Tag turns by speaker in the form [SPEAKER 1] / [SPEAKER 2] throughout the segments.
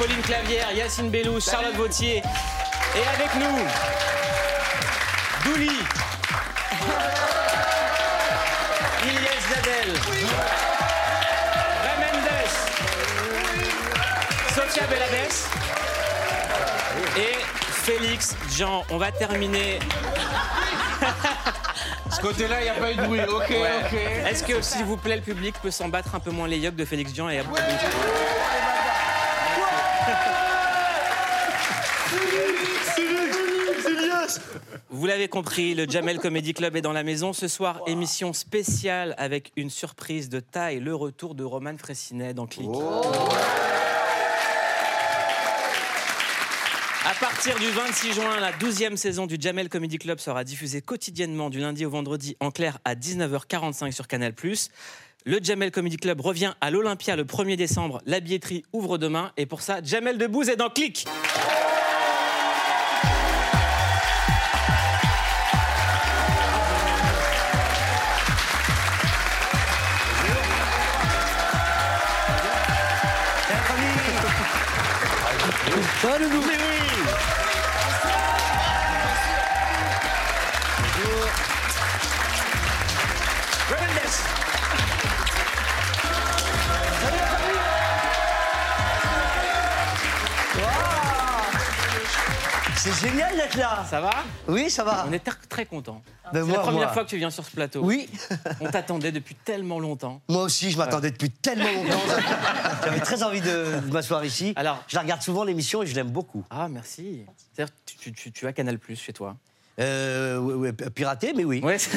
[SPEAKER 1] Pauline Clavière, Yacine Bellou, Charlotte Vautier et avec nous Douli, Ilyes Zadel, Ray Mendes, Sophia Belades. Et Félix Jean. On va terminer.
[SPEAKER 2] Ce côté-là, il n'y a pas eu de bruit. Ok, ok.
[SPEAKER 1] Est-ce que, s'il vous plaît, le public peut s'en battre un peu moins les yoks de Félix Jean et Abou Vous l'avez compris, le Jamel Comedy Club est dans la maison. Ce soir, émission spéciale avec une surprise de taille, le retour de Roman Fressinet dans Click. À partir du 26 juin, la 12e saison du Jamel Comedy Club sera diffusée quotidiennement du lundi au vendredi en clair à 19h45 sur Canal+. Le Jamel Comedy Club revient à l'Olympia le 1er décembre. La billetterie ouvre demain et pour ça, Jamel Debbouze est dans Click. Mendes.
[SPEAKER 3] C'est génial d'être là.
[SPEAKER 1] Ça va?
[SPEAKER 3] Oui, ça va.
[SPEAKER 1] On est tr- très contents.
[SPEAKER 3] Ben
[SPEAKER 1] C'est la première
[SPEAKER 3] moi.
[SPEAKER 1] fois que tu viens sur ce plateau.
[SPEAKER 3] Oui,
[SPEAKER 1] On t'attendait depuis tellement longtemps.
[SPEAKER 3] moi aussi, je m'attendais depuis tellement longtemps. J'avais très envie de, de m'asseoir ici.
[SPEAKER 1] Alors-
[SPEAKER 3] je la regarde souvent l'émission et je l'aime beaucoup.
[SPEAKER 1] Ah, merci. C'est-à-dire, tu, tu- tu- tu as Canal Plus chez toi?
[SPEAKER 3] Euh, piraté, mais oui.
[SPEAKER 1] Ouais.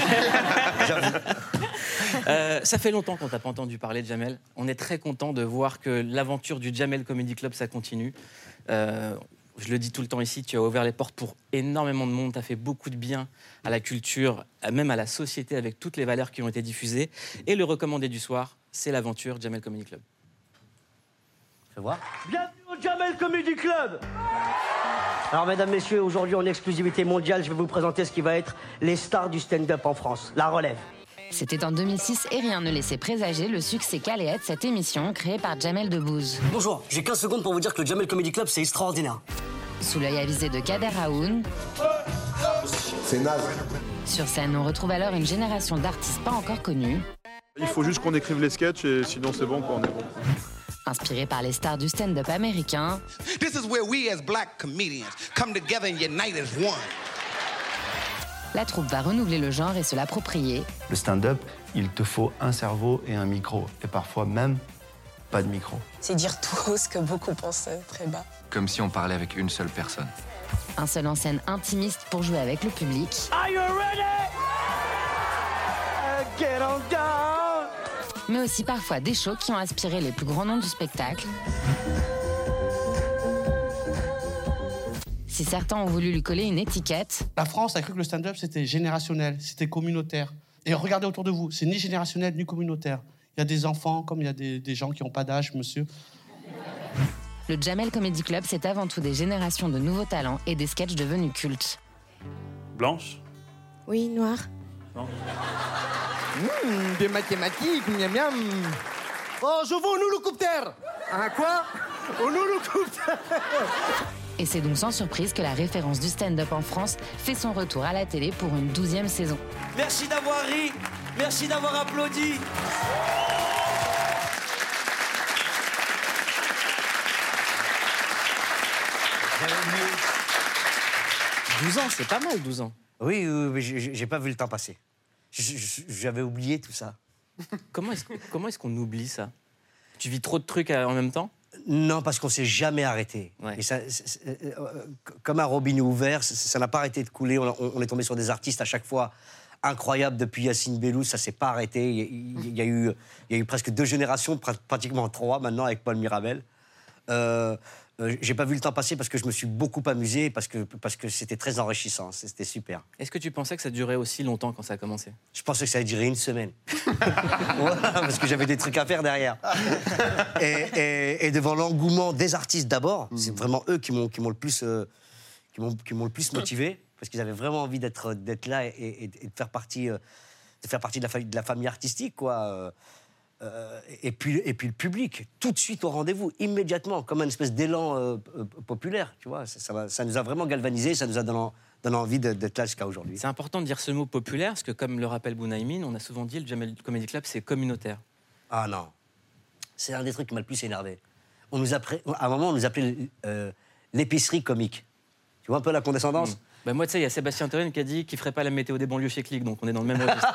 [SPEAKER 1] Euh, ça fait longtemps qu'on t'a pas entendu parler de Jamel. On est très content de voir que l'aventure du Jamel Comedy Club, ça continue. Euh, je le dis tout le temps ici, tu as ouvert les portes pour énormément de monde, tu as fait beaucoup de bien à la culture, même à la société avec toutes les valeurs qui ont été diffusées. Et le recommandé du soir, c'est l'aventure Jamel Comedy Club.
[SPEAKER 3] Fais voir. Bienvenue au Jamel Comedy Club Alors, mesdames, messieurs, aujourd'hui, en exclusivité mondiale, je vais vous présenter ce qui va être les stars du stand-up en France. La relève.
[SPEAKER 4] C'était en 2006 et rien ne laissait présager le succès caléa de cette émission créée par Jamel Debbouze.
[SPEAKER 3] Bonjour, j'ai 15 secondes pour vous dire que le Jamel Comedy Club, c'est extraordinaire.
[SPEAKER 4] Sous l'œil avisé de Kader Aoun,
[SPEAKER 5] C'est naze.
[SPEAKER 4] sur scène, on retrouve alors une génération d'artistes pas encore connus,
[SPEAKER 6] Il faut juste qu'on écrive les sketchs et sinon c'est bon, quoi, on est bon.
[SPEAKER 4] inspirés par les stars du stand-up américain,
[SPEAKER 7] This is where we as black comedians come together and unite as one.
[SPEAKER 4] La troupe va renouveler le genre et se l'approprier,
[SPEAKER 8] Le stand-up, il te faut un cerveau et un micro. Et parfois même pas de micro.
[SPEAKER 9] C'est dire tout haut ce que beaucoup pensent très bas.
[SPEAKER 10] Comme si on parlait avec une seule personne.
[SPEAKER 4] un seul en scène intimiste pour jouer avec le public,
[SPEAKER 3] Are you ready? Get on down
[SPEAKER 4] mais aussi parfois des shows qui ont inspiré les plus grands noms du spectacle. Si certains ont voulu lui coller une étiquette,
[SPEAKER 2] La France a cru que le stand-up, c'était générationnel, c'était communautaire. Et regardez autour de vous, c'est ni générationnel ni communautaire. Il y a des enfants comme il y a des, des gens qui n'ont pas d'âge, monsieur.
[SPEAKER 4] le Jamel Comedy Club, c'est avant tout des générations de nouveaux talents et des sketchs devenus cultes.
[SPEAKER 6] Blanche
[SPEAKER 9] Oui, noir.
[SPEAKER 2] Des mathématiques, miam miam. Oh, je veux au Un quoi? Au nouloucoptère
[SPEAKER 4] Et c'est donc sans surprise que la référence du stand-up en France fait son retour à la télé pour une douzième saison.
[SPEAKER 3] Merci d'avoir ri, merci d'avoir applaudi.
[SPEAKER 1] 12 ans, c'est pas mal, 12 ans.
[SPEAKER 3] Oui, oui, oui, j'ai j'ai pas vu le temps passer. J'avais oublié tout ça.
[SPEAKER 1] Comment est-ce qu'on comment est-ce qu'on oublie ça? Tu vis trop de trucs euh, en même temps?
[SPEAKER 3] Non, parce qu'on s'est jamais arrêté.
[SPEAKER 1] Ouais.
[SPEAKER 3] Et ça, c'est- c'est- euh, euh, comme un robinet ouvert, ça- n'a pas arrêté de couler. On, est tombé sur des artistes à chaque fois incroyables depuis Yacine Bellou, ça s'est pas arrêté. Il y, a- il y a eu, il y a eu presque deux générations, pra- pratiquement trois maintenant avec Paul Mirabel. Euh, Euh, J'ai pas vu le temps passer parce que je me suis beaucoup amusé, parce que parce que c'était très enrichissant, c'était super.
[SPEAKER 1] Est-ce que tu pensais que ça durait aussi longtemps quand ça a commencé?
[SPEAKER 3] Je pensais que ça allait durer une semaine. Voilà, parce que j'avais des trucs à faire derrière. Et, et- et devant l'engouement des artistes d'abord, c'est vraiment eux qui m'ont qui m'ont le plus euh, qui m'ont qui m'ont le plus motivé parce qu'ils avaient vraiment envie d'être d'être là et, et- et de faire partie euh, de faire partie de la famille de la famille artistique quoi. Euh, et puis et puis le public tout de suite au rendez-vous immédiatement comme une espèce d'élan euh, euh, populaire tu vois ça, ça nous a vraiment galvanisé ça nous a donné, donné envie d'être là jusqu'à aujourd'hui.
[SPEAKER 1] C'est important de dire ce mot populaire, parce que comme le rappelle Bounaïmin, on a souvent dit le Jamel Comedy Club, c'est communautaire.
[SPEAKER 3] Ah non. C'est un des trucs qui m'a le plus énervé. On nous appelait, à un moment, on nous appelait euh, l'épicerie comique. Tu vois un peu la condescendance?
[SPEAKER 1] Bah moi, tu sais, il y a Sébastien Thorine qui a dit qu'il ferait pas la météo des banlieues chez Click, donc on est dans le même registre.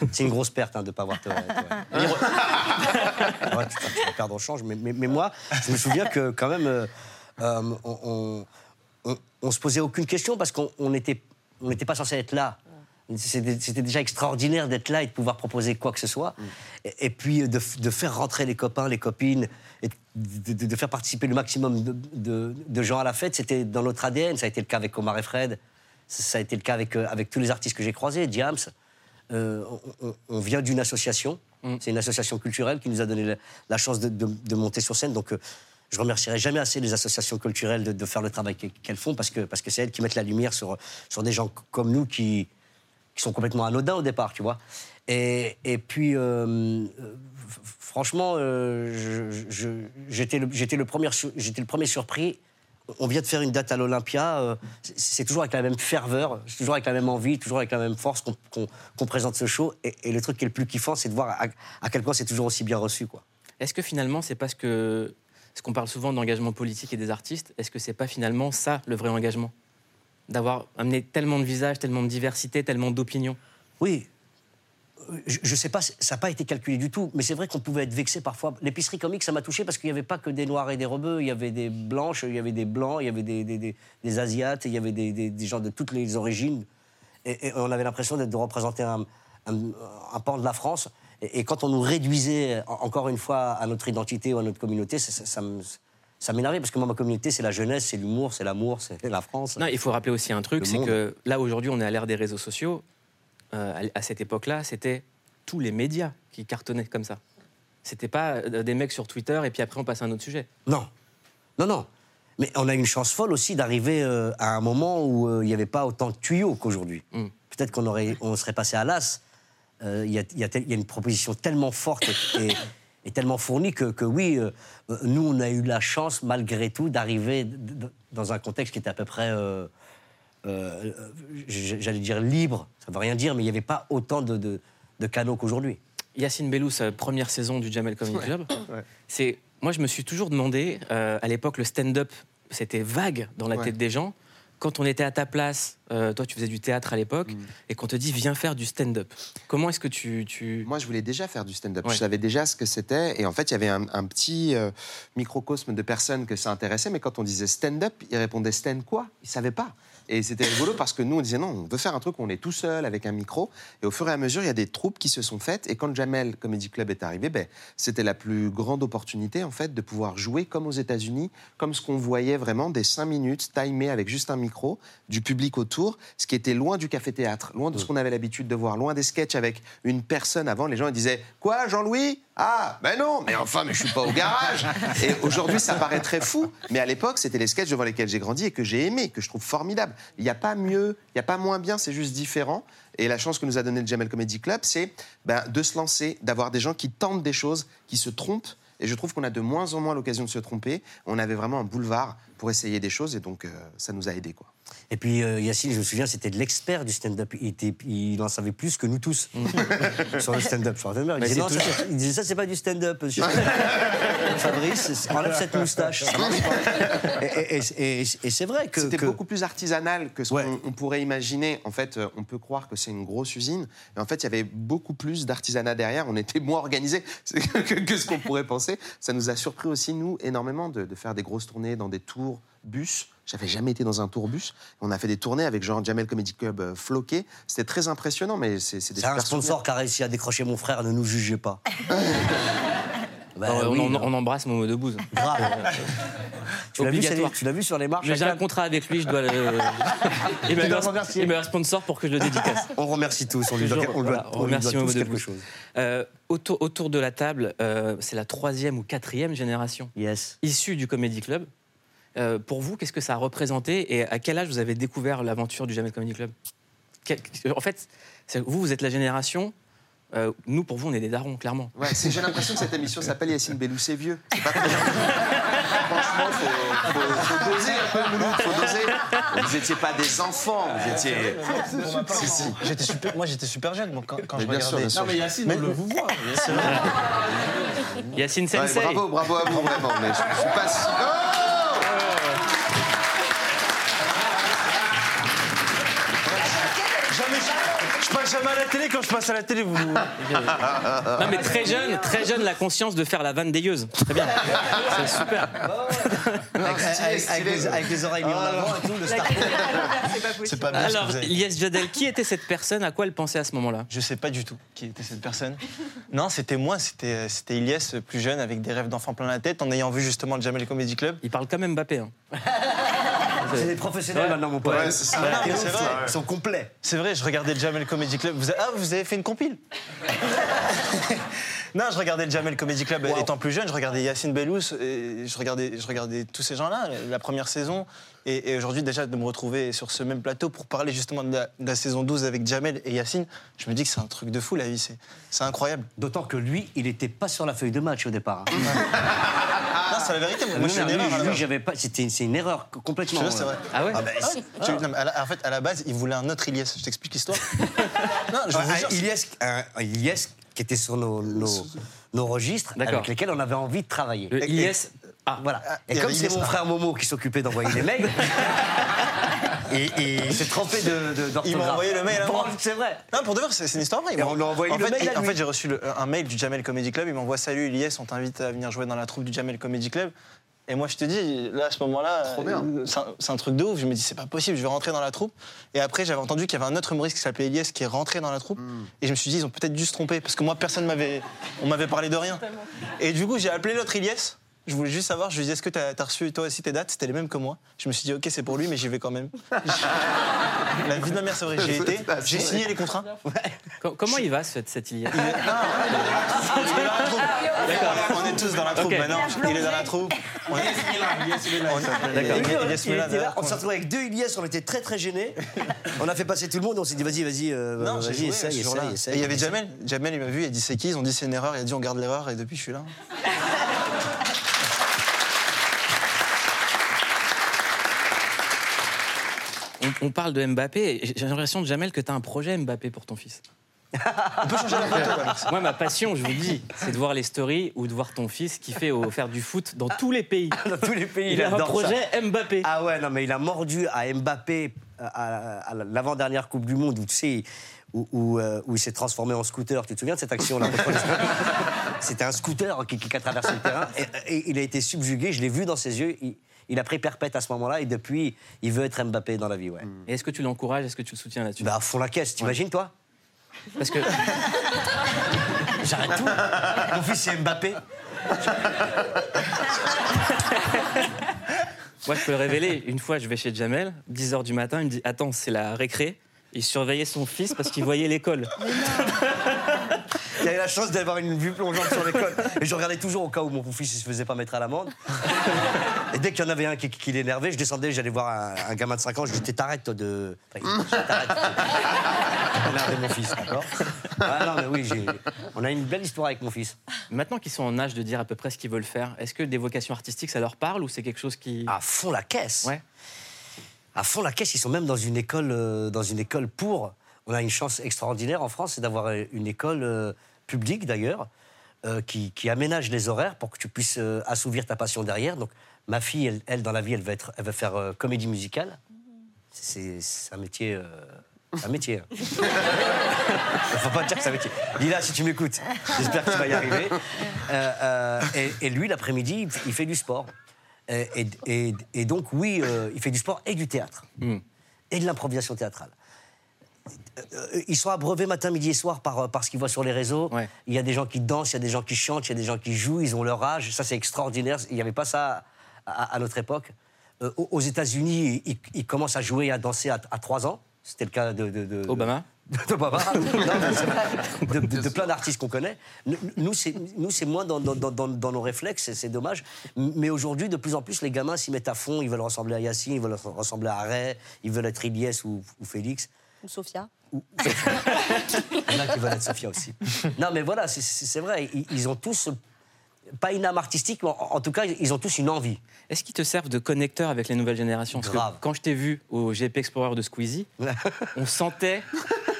[SPEAKER 3] C'est une grosse perte hein, de ne pas avoir te. te- Ouais, tu, vas perdre au change. Mais, mais- mais moi, je me souviens que quand même, euh, euh, on, on, on- on se posait aucune question parce qu'on on n'était on n'était pas censé être là. C'était déjà extraordinaire d'être là et de pouvoir proposer quoi que ce soit. Et, et puis de, f- de faire rentrer les copains, les copines, et de, de- de faire participer le maximum de, gens à la fête, c'était dans notre ADN. Ça a été le cas avec Omar et Fred. Ça a été le cas avec, euh, avec tous les artistes que j'ai croisés, Diams. Euh, on, vient d'une association. C'est une association culturelle qui nous a donné la, la chance de, monter sur scène. Donc, euh, je remercierai jamais assez les associations culturelles de, faire le travail qu'e- qu'elles font parce que parce que c'est elles qui mettent la lumière sur, sur des gens comme nous qui, qui sont complètement anodins au départ, tu vois. Et, et puis, euh, franchement, euh, j'étais le, le, premier le premier surpris. On vient de faire une date à l'Olympia. euh, c'est- toujours avec la même ferveur, toujours avec la même envie, toujours avec la même force qu'on présente ce show. Et, le truc qui est le plus kiffant, c'est de voir à, quel point c'est toujours aussi bien reçu, quoi.
[SPEAKER 1] Est-ce que finalement, c'est parce que. Parce qu'on parle souvent d'engagement politique et des artistes, est-ce que c'est pas finalement ça le vrai engagement? D'avoir amené tellement de visages, tellement de diversité, tellement d'opinions
[SPEAKER 3] Oui. Je, je sais pas, ça n'a pas été calculé du tout, mais c'est vrai qu'on pouvait être vexé parfois. L'épicerie comique, ça m'a touché parce qu'il n'y avait pas que des noirs et des rebeux, il y avait des blanches, il y avait des blancs, il y avait des, des, asiates, il y avait des, gens de toutes les origines. Et, on avait l'impression d'être- de représenter un, un- pan de la France. Et, quand on nous réduisait, en- encore une fois, à notre identité ou à notre communauté, ça me- ça m'énervait parce que moi, ma communauté, c'est la jeunesse, c'est l'humour, c'est l'amour, c'est la France.
[SPEAKER 1] Non, il faut rappeler aussi un truc, c'est que là aujourd'hui on est à l'ère des réseaux sociaux. Euh, à cette époque-là, c'était tous les médias qui cartonnaient comme ça. C'était pas euh, des mecs sur Twitter et puis après on passe à un autre sujet.
[SPEAKER 3] Non, non, non. Mais on a une chance folle aussi d'arriver euh, à un moment où euh, il n'y avait pas autant de tuyaux qu'aujourd'hui.
[SPEAKER 1] Mm.
[SPEAKER 3] Peut-être qu'on on serait passé à l'as. Euh, Il y, a, y y une proposition tellement forte et, et- et tellement fournie que, que oui, euh, nous, on a eu la chance, malgré tout, d'arriver dans un contexte qui était à peu près, euh, euh, j'allais dire libre, ça ne veut rien dire, mais il n'y avait pas autant de, de- de canaux qu'aujourd'hui.
[SPEAKER 1] Yacine Bellous, sa première saison du Jamel Comedy Club. C'est, moi, je me suis toujours demandé, euh, à l'époque, le stand-up, c'était vague dans la
[SPEAKER 11] Ouais.
[SPEAKER 1] tête des gens. Quand on était à ta place, euh, toi, tu faisais du théâtre à l'époque,
[SPEAKER 11] Mm.
[SPEAKER 1] et qu'on te dit, viens faire du stand-up. Comment est-ce que tu, tu...
[SPEAKER 11] Moi, je voulais déjà faire du stand-up.
[SPEAKER 1] Ouais.
[SPEAKER 11] Je savais déjà ce que c'était. Et en fait, il y avait un, un petit euh, microcosme de personnes que ça intéressait. Mais quand on disait stand-up, ils répondaient stand quoi? Ils ne savaient pas. Et c'était rigolo parce que nous, on disait non, on veut faire un truc où on est tout seul avec un micro. Et au fur et à mesure, il y a des troupes qui se sont faites. Et quand Jamel Comedy Club est arrivé, ben, c'était la plus grande opportunité, en fait, de pouvoir jouer comme aux États-Unis, comme ce qu'on voyait vraiment des cinq minutes timées avec juste un micro, du public autour, ce qui était loin du café-théâtre, loin de ce qu'on avait l'habitude de voir, loin des sketchs avec une personne avant. Les gens ils disaient Quoi, Jean-Louis? Ah, ben non, mais enfin, mais je suis pas au garage. Et aujourd'hui, ça paraît très fou, mais à l'époque, c'était les sketchs devant lesquels j'ai grandi et que j'ai aimé, que je trouve formidable. Il n'y a pas mieux, il n'y a pas moins bien, c'est juste différent. Et la chance que nous a donné le Jamel Comedy Club, c'est ben, de se lancer, d'avoir des gens qui tentent des choses, qui se trompent. Et je trouve qu'on a de moins en moins l'occasion de se tromper. On avait vraiment un boulevard pour essayer des choses et donc euh, ça nous a aidés. Quoi.
[SPEAKER 3] Et puis euh, Yacine, je me souviens, c'était de l'expert du stand-up. Il, était- il en savait plus que nous tous sur le stand-up. Sur le stand-up. Il, disait,
[SPEAKER 1] c'est
[SPEAKER 3] non, ça, il disait ça, c'est pas du stand-up. monsieur. Fabrice, enlève cette moustache. Et, et- et- et- et c'est vrai que.
[SPEAKER 11] C'était
[SPEAKER 3] que-
[SPEAKER 11] beaucoup plus artisanal que ce
[SPEAKER 3] Ouais.
[SPEAKER 11] qu'on on pourrait imaginer. En fait, euh, on peut croire que c'est une grosse usine. Et en fait, il y avait beaucoup plus d'artisanat derrière. On était moins organisé que, que ce qu'on pourrait penser. Ça nous a surpris aussi, nous, énormément de, de faire des grosses tournées dans des tours bus. J'avais jamais été dans un tour bus. On a fait des tournées avec genre Jamel Comedy Club euh, floqué. C'était très impressionnant, mais c'est des
[SPEAKER 3] C'est un sponsor qui a réussi à décrocher mon frère, ne nous jugez pas. Bah
[SPEAKER 1] on,
[SPEAKER 3] oui,
[SPEAKER 1] on- embrasse Momo de Bouze.
[SPEAKER 3] Grave. Tu l'as vu, sur les marches
[SPEAKER 1] j'ai un contrat avec lui, je dois le. il
[SPEAKER 3] remercier.
[SPEAKER 1] il me sponsor pour que je le dédicace.
[SPEAKER 3] On remercie tous, on lui doit, on doit-
[SPEAKER 1] voilà,
[SPEAKER 3] on lui
[SPEAKER 1] remercie
[SPEAKER 3] doit tous quelque chose.
[SPEAKER 1] Euh, autour, autour de la table, euh, c'est la troisième ou quatrième génération
[SPEAKER 3] Yes.
[SPEAKER 1] issue du Comedy Club. Euh, pour vous, qu'est-ce que ça a représenté et à quel âge vous avez découvert l'aventure du Jamel Comedy Club? En fait, vous, vous êtes la génération. euh, nous, pour vous, on est des darons, clairement.
[SPEAKER 11] Ouais, j'ai l'impression que cette émission s'appelle Yacine Bellou, c'est vieux. C'est pas très bien. Franchement, faut, faut, faut doser un peu, Mouloud, faut doser. Vous n'étiez pas des enfants, vous étiez. Si, si.
[SPEAKER 12] J'étais super, moi j'étais super jeune moi, quand, quand
[SPEAKER 11] Mais
[SPEAKER 12] je
[SPEAKER 11] bien sûr,
[SPEAKER 12] regardais.
[SPEAKER 11] bien sûr. Non, mais
[SPEAKER 2] Yacine, on le vous voit.
[SPEAKER 1] Yacine
[SPEAKER 11] Ouais,
[SPEAKER 1] Sensei.
[SPEAKER 11] bravo, bravo à vous, vraiment. Mais je, je suis pas si.
[SPEAKER 12] Jamais à la télé quand je passe à la télé. Vous...
[SPEAKER 1] Non, mais très jeune, très jeune, la conscience de faire la vanne dégueuse. Très bien. C'est super.
[SPEAKER 3] Avec, avec- avec les, avec les oreilles mises en avant et tout, le star.
[SPEAKER 12] C'est pas bien
[SPEAKER 1] Alors. Ilyes Jadel, qui était cette personne? À quoi elle pensait à ce moment-là?
[SPEAKER 12] Je sais pas du tout qui était cette personne. Non, c'était moi, c'était c'était Ilyes, plus jeune, avec des rêves d'enfant plein la tête, en ayant vu justement le Jamel Comedy Club.
[SPEAKER 1] Il parle quand même Mbappé. hein.
[SPEAKER 3] C'est des professionnels maintenant, mon pote.
[SPEAKER 11] Ouais, c'est
[SPEAKER 3] Ils sont-
[SPEAKER 12] vrai.
[SPEAKER 3] Ils sont complets.
[SPEAKER 12] C'est vrai, je regardais le Jamel Comedy Club. Vous avez- Ah, vous avez fait une compile Non, je regardais le Jamel Comedy Club étant plus jeune. Je regardais Yacine Bellous, et je regardais, je regardais tous ces gens-là, la première saison. Et, et aujourd'hui, déjà, de me retrouver sur ce même plateau pour parler justement de la, de la saison 12 avec Jamel et Yacine, je me dis que c'est un truc de fou, la vie. C'est c'est incroyable.
[SPEAKER 3] D'autant que lui, il n'était pas sur la feuille de match au départ. hein.
[SPEAKER 12] C'est la vérité. Moi,
[SPEAKER 3] Non,
[SPEAKER 12] je suis
[SPEAKER 3] non,
[SPEAKER 12] une erreur.
[SPEAKER 3] lui, j'avais pas. C'était c'est une erreur complètement.
[SPEAKER 12] c'est vrai.
[SPEAKER 1] Ah ouais
[SPEAKER 3] Ah bah,
[SPEAKER 12] Ah oui. Tu- non, mais à la- en fait, à la base, il voulait un autre Ilyes. Je t'explique l'histoire. non, je vous
[SPEAKER 3] un
[SPEAKER 12] jure.
[SPEAKER 3] Ilyes, un- un Ilyes qui était sur nos, nos, nos registres,
[SPEAKER 1] D'accord.
[SPEAKER 3] avec lesquels on avait envie de travailler.
[SPEAKER 1] Le. Ah,
[SPEAKER 3] Voilà. Et comme c'est mon frère Momo qui s'occupait d'envoyer les mails, et, et il s'est trompé de, de.
[SPEAKER 12] Il m'a envoyé le mail à
[SPEAKER 3] Bon,
[SPEAKER 12] moi.
[SPEAKER 3] C'est vrai.
[SPEAKER 12] Non, pour de vrai, c'est une histoire vraie.
[SPEAKER 3] Et on lui a envoyé
[SPEAKER 12] en
[SPEAKER 3] le
[SPEAKER 12] fait,
[SPEAKER 3] mail à
[SPEAKER 12] En fait, j'ai reçu le- un mail du Jamel Comedy Club. Il m'envoie Salut Ilyes, on t'invite à venir jouer dans la troupe du Jamel Comedy Club. Et moi, je te dis, là, à ce moment-là, euh, c'est un, c'est un truc de ouf. Je me dis, c'est pas possible, je vais rentrer dans la troupe. Et après, j'avais entendu qu'il y avait un autre humoriste qui s'appelait Ilyes qui est rentré dans la troupe.
[SPEAKER 3] Hmm.
[SPEAKER 12] Et je me suis dit, ils ont peut-être dû se tromper. Parce que moi, personne m'avait. On m'avait parlé de rien. Et du coup, j'ai appelé l'autre Ilyes. Je voulais juste savoir, je lui ai dit, est-ce que tu as, reçu toi aussi tes dates? C'était les mêmes que moi. Je me suis dit, ok, c'est pour lui, mais j'y vais quand même. la vie de ma mère, c'est vrai, j'y ai été. J'ai signé les contrats.
[SPEAKER 1] Co- comment il va, cet, cet Ilyes
[SPEAKER 12] Il est, non, il est dans la troupe. On est tous dans la troupe maintenant. Il est dans la troupe. On est...
[SPEAKER 3] On s'est retrouvé avec deux Ilyes, on était très très gênés. On a fait passer tout le monde, on s'est dit vas-y, vas-y, euh, vas-y,
[SPEAKER 12] joué,
[SPEAKER 3] essaye,
[SPEAKER 12] ce jour-là.
[SPEAKER 3] essaye, essaye.
[SPEAKER 12] Et il y avait Jamel. Jamel, il m'a vu, il a dit c'est qui? Ils ont dit c'est une erreur. Il a dit on garde l'erreur. Et depuis, je suis là.
[SPEAKER 1] On, on parle de Mbappé. et J'ai l'impression, Jamel, que tu as un projet Mbappé pour ton fils.
[SPEAKER 12] On peut changer la photo, Alex.
[SPEAKER 1] Moi, ma passion, je vous le dis, c'est de voir les stories ou de voir ton fils qui fait au, faire du foot dans tous les pays.
[SPEAKER 3] Dans tous les pays,
[SPEAKER 1] Il a un
[SPEAKER 3] ça.
[SPEAKER 1] projet Mbappé.
[SPEAKER 3] Ah ouais, non, mais il a mordu à Mbappé à, à l'avant-dernière Coupe du Monde où tu sais. Où, où, euh, où il s'est transformé en scooter. Tu te souviens de cette action-là? C'était un scooter qui, qui a traversé le terrain. Et, et il a été subjugué, je l'ai vu dans ses yeux. Il, il a pris perpète à ce moment-là et depuis, il veut être Mbappé dans la vie. Ouais.
[SPEAKER 1] Et est-ce que tu l'encourages Est-ce que tu le soutiens là-dessus?
[SPEAKER 3] Bah, à fond la caisse, t'imagines, toi?
[SPEAKER 1] Parce que
[SPEAKER 3] J'arrête tout. Mon fils, c'est Mbappé.
[SPEAKER 1] moi, je peux le révéler. Une fois, je vais chez Jamel, 10h du matin, il me dit Attends, c'est la récré. Il surveillait son fils parce qu'il voyait l'école.
[SPEAKER 3] Il avait la chance d'avoir une vue plongeante sur l'école. Et je regardais toujours au cas où mon fils ne se faisait pas mettre à l'amende. Et dès qu'il y en avait un qui, qui l'énervait, je descendais, j'allais voir un, un gamin de 5 ans, je lui disais T'arrêtes toi, de. T'arrêtes. Énerver mon fils, d'accord? Ah non, mais oui, j'ai- on a une belle histoire avec mon fils.
[SPEAKER 1] Maintenant qu'ils sont en âge de dire à peu près ce qu'ils veulent faire, est-ce que des vocations artistiques, ça leur parle ou c'est quelque chose qui.
[SPEAKER 3] À fond la caisse.
[SPEAKER 1] Ouais.
[SPEAKER 3] À fond la caisse, ils sont même dans une école, euh, dans une école pour. On a une chance extraordinaire en France, c'est d'avoir euh, une école euh, publique d'ailleurs, euh, qui, qui aménage les horaires pour que tu puisses euh, assouvir ta passion derrière. Donc ma fille, elle, elle, dans la vie, elle va, être, elle va faire euh, comédie musicale. C'est c'est un métier. euh, c'est un métier. hein. Faut pas dire que c'est un métier. Lila, si tu m'écoutes, j'espère que tu vas y arriver. Euh, euh, et, et lui, l'après-midi, il fait- il du sport. Et, et- et- et donc, oui, euh, il fait du sport et du théâtre.
[SPEAKER 1] Hmm.
[SPEAKER 3] Et de l'improvisation théâtrale. Euh, ils sont abreuvés matin, midi et soir par, euh, par ce qu'ils voient sur les réseaux. Il y a des gens qui dansent, il y a des gens qui chantent, il y a des gens qui jouent, ils ont leur âge. Ça, c'est extraordinaire. Il n'y avait pas ça à, à notre époque. Euh, aux États-Unis, ils, ils commencent à jouer et à danser à, à 3 ans. C'était le cas de. de- de-
[SPEAKER 1] Obama
[SPEAKER 3] vrai. de, plein d'artistes qu'on connaît. Nous- c'est nous, c'est moins dans, dans- dans- dans- dans nos réflexes, c'est- c'est dommage. Mais aujourd'hui, de plus en plus, les gamins s'y mettent à fond. Ils veulent ressembler à Yacine, ils veulent ressembler à Ray, ils veulent être Ilyes ou, ou Félix.
[SPEAKER 13] Ou Sophia.
[SPEAKER 3] Il y en a qui veulent être Sophia aussi. Non, mais voilà, c'est- vrai. Ils, ils ont tous, pas une âme artistique, mais en, en tout cas, ils ont tous une envie.
[SPEAKER 1] Est-ce qu'ils te servent de connecteur avec les nouvelles générations? Parce que
[SPEAKER 3] Grave.
[SPEAKER 1] quand je t'ai vu au GP Explorer de Squeezie, on sentait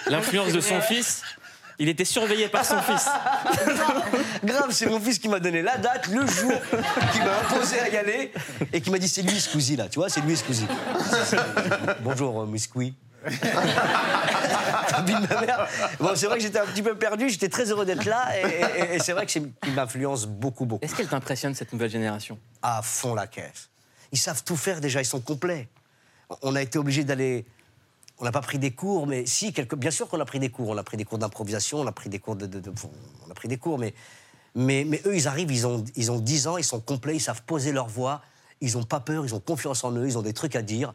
[SPEAKER 1] l'influence de son fils. Il était surveillé par son fils.
[SPEAKER 3] Grave, c'est mon fils qui m'a donné la date, le jour, qui m'a imposé à y aller et qui m'a dit c'est lui Squeezie là, tu vois, c'est lui Squeezie. Bonjour, euh, Miss Squee. Bon, c'est vrai que j'étais un petit peu perdu, j'étais très heureux d'être là et, et- et c'est vrai qu'il m'influence beaucoup, beaucoup.
[SPEAKER 1] Est-ce qu'elle t'impressionne, cette nouvelle génération?
[SPEAKER 3] À fond la caisse. Ils savent tout faire déjà, ils sont complets. On a été obligé d'aller. On n'a pas pris des cours, mais si, quelque... bien sûr qu'on a pris des cours. On a pris des cours d'improvisation, on a pris des cours de. de- de- On a pris des cours, mais, mais, mais eux, ils arrivent, ils ont, ils ont 10 ans, ils sont complets, ils savent poser leur voix, ils n'ont pas peur, ils ont confiance en eux, ils ont des trucs à dire.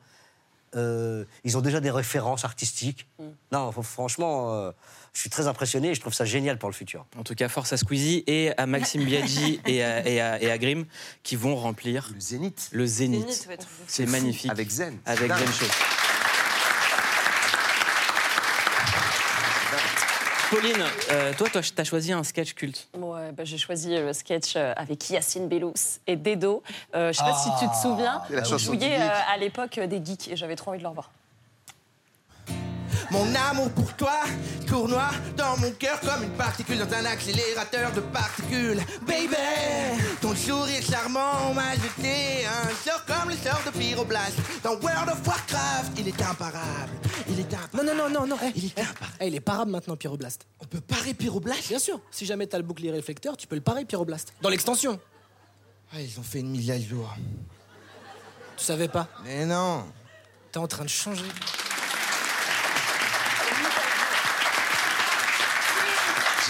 [SPEAKER 3] Euh, ils ont déjà des références artistiques. Non, f- franchement, euh, je suis très impressionné et je trouve ça génial pour le futur.
[SPEAKER 1] En tout cas, force à Squeezie et à Maxime Biaggi et à, et à- et à Grimm qui vont remplir
[SPEAKER 11] Le Zénith.
[SPEAKER 1] le Zénith.
[SPEAKER 13] Ouais.
[SPEAKER 1] C'est magnifique.
[SPEAKER 11] Avec Zen.
[SPEAKER 1] Avec. Zen Show. Pauline, euh, toi, tu as choisi un sketch culte.
[SPEAKER 13] Ouais, bah, j'ai choisi le sketch euh, avec Yacine Bellous et Dedo. Euh, je sais pas si tu te souviens,
[SPEAKER 11] du
[SPEAKER 13] jouait
[SPEAKER 11] geek.
[SPEAKER 13] euh, à l'époque euh, des geeks et j'avais trop envie de le revoir.
[SPEAKER 7] Mon amour pour toi, tournoie dans mon cœur comme une particule dans un accélérateur de particules. Baby, ton sourire charmant m'a jeté un sort comme le sort de Pyroblast. Dans World of Warcraft, il est imparable. Il est imparable.
[SPEAKER 14] Non, non, non, non, non. eh,
[SPEAKER 7] Il est
[SPEAKER 14] eh,
[SPEAKER 7] imparable.
[SPEAKER 14] eh, il est parable maintenant, Pyroblast.
[SPEAKER 7] On peut parer Pyroblast?
[SPEAKER 14] Bien sûr, si jamais t'as le bouclier réflecteur, tu peux le parer, Pyroblast. Dans l'extension.
[SPEAKER 7] Ah, ils ont fait une mise à jour.
[SPEAKER 14] Tu savais pas
[SPEAKER 7] Mais non.
[SPEAKER 14] T'es en train de changer.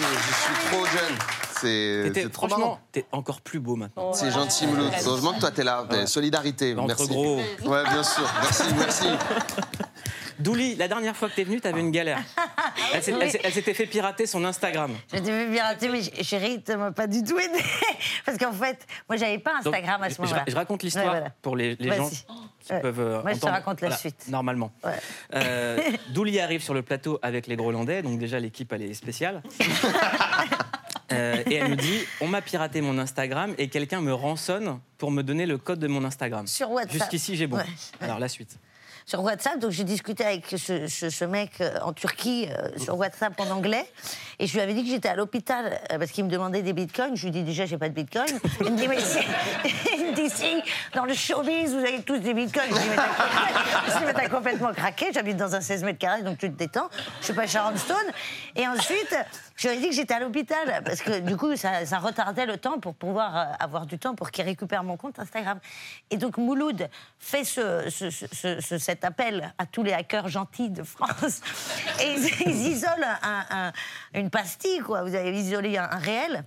[SPEAKER 11] Je, je suis trop jeune. C'est trop
[SPEAKER 1] franchement,
[SPEAKER 11] marrant.
[SPEAKER 1] t'es encore plus beau maintenant.
[SPEAKER 11] C'est gentil, Mouloud. Heureusement que toi, t'es là.
[SPEAKER 1] Ouais.
[SPEAKER 11] Solidarité.
[SPEAKER 1] Entre
[SPEAKER 11] merci.
[SPEAKER 1] gros.
[SPEAKER 11] Ouais, bien sûr. Merci, merci.
[SPEAKER 1] Douli, la dernière fois que t'es venue, t'avais une galère. Elle s'était fait pirater son Instagram.
[SPEAKER 15] Je t'ai fait pirater, mais ch- chérie, tu m'as pas du tout aidé. Parce qu'en fait, moi, j'avais pas
[SPEAKER 1] Donc,
[SPEAKER 15] Instagram à ce moment-là.
[SPEAKER 1] Je, raconte l'histoire
[SPEAKER 15] Ouais, voilà.
[SPEAKER 1] pour les, gens qui
[SPEAKER 15] Ouais.
[SPEAKER 1] peuvent euh,
[SPEAKER 15] Moi, je te
[SPEAKER 1] entendre.
[SPEAKER 15] raconte la suite.
[SPEAKER 1] Normalement.
[SPEAKER 15] Ouais.
[SPEAKER 1] Euh, Douli arrive sur le plateau avec les Grolandais, donc déjà l'équipe elle est spéciale. Euh, et elle nous dit on m'a piraté mon Instagram et quelqu'un me rançonne pour me donner le code de mon Instagram.
[SPEAKER 15] Sur WhatsApp.
[SPEAKER 1] Jusqu'ici j'ai bon.
[SPEAKER 15] Ouais.
[SPEAKER 1] Alors la suite.
[SPEAKER 15] Sur WhatsApp. Donc j'ai discuté avec ce, ce- ce mec euh, en Turquie euh, sur WhatsApp en anglais. Et je lui avais dit que j'étais à l'hôpital euh, parce qu'il me demandait des bitcoins. Je lui dis déjà, j'ai pas de bitcoin. Il me dit, mais dans le showbiz, vous avez tous des bitcoins. Je dis, mais t'as- complètement craqué. J'habite dans un 16 mètres carrés, donc tu te détends. Je suis pas Sharon Stone. Et ensuite, je lui ai dit que j'étais à l'hôpital parce que du coup, ça, retardait le temps pour pouvoir euh, avoir du temps pour qu'il récupère mon compte Instagram. Et donc, Mouloud fait ce, ce- ce- ce- ce- cet appel à tous les hackers gentils de France. Et ils, isolent un- un- une pastille, quoi. Vous avez isolé un, un réel.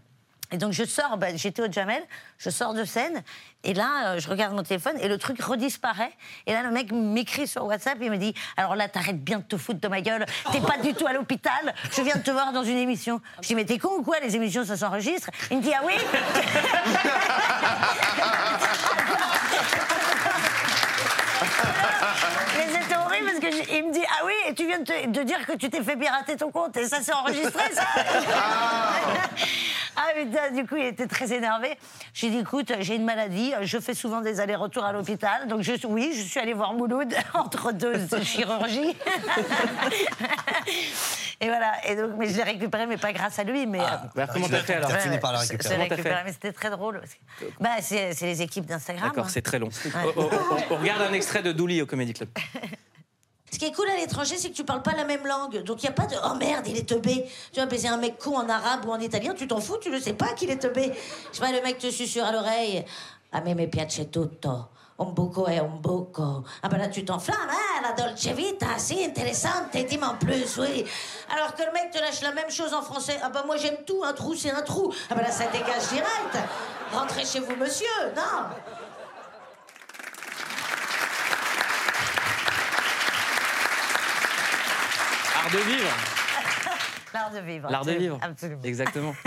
[SPEAKER 15] Et donc je sors, bah, j'étais au Jamel, je sors de scène, et là euh, je regarde mon téléphone et le truc redisparaît. Et là le mec m'écrit sur WhatsApp, il me dit Alors là t'arrêtes bien de te foutre de ma gueule, t'es pas du tout à l'hôpital, je viens de te voir dans une émission. Je dis Mais t'es con ou quoi Les émissions ça s'enregistre? Il me dit Ah oui? Mais c'était horrible parce que je- il me dit ah oui et tu viens de, te- de dire que tu t'es fait pirater ton compte et ça s'est enregistré ça? Ah du coup il était très énervé. J'ai dit écoute j'ai une maladie, je fais souvent des allers-retours à l'hôpital donc je, oui je suis allée voir Mouloud entre deux chirurgies. et voilà et donc mais je l'ai récupéré mais pas grâce à lui mais. euh,
[SPEAKER 1] Bah, comment t'as fait alors
[SPEAKER 3] T'as fini par la
[SPEAKER 15] je- je l'ai
[SPEAKER 3] récupérer.
[SPEAKER 15] Récupéré, mais c'était très drôle. que- Bah, c'est les équipes d'Instagram.
[SPEAKER 1] D'accord,
[SPEAKER 15] hein.
[SPEAKER 1] c'est très long.
[SPEAKER 15] Ouais.
[SPEAKER 1] On, on- on- on regarde un extrait de Douli au Comedy Club.
[SPEAKER 16] Ce qui est cool à l'étranger, c'est que tu parles pas la même langue. Donc il n'y a pas de oh merde, il est teubé. Tu vas baiser un mec con en arabe ou en italien, tu t'en fous, tu ne sais pas qu'il est teubé. Je sais pas, le mec te susurre à l'oreille. A me me piace tutto. Un buco è un buco. Ah ben là, tu t'enflammes, hein, la Dolce Vita, si, intéressante, dis-moi en plus, oui. Alors que le mec te lâche la même chose en français. Ah ben moi, j'aime tout, un trou, c'est un trou. Ah ben là, ça dégage direct. Rentrez chez vous, monsieur, non?
[SPEAKER 1] Art de vivre.
[SPEAKER 15] L'art de vivre.
[SPEAKER 1] L'art de vivre.
[SPEAKER 15] Absolument.
[SPEAKER 1] Exactement.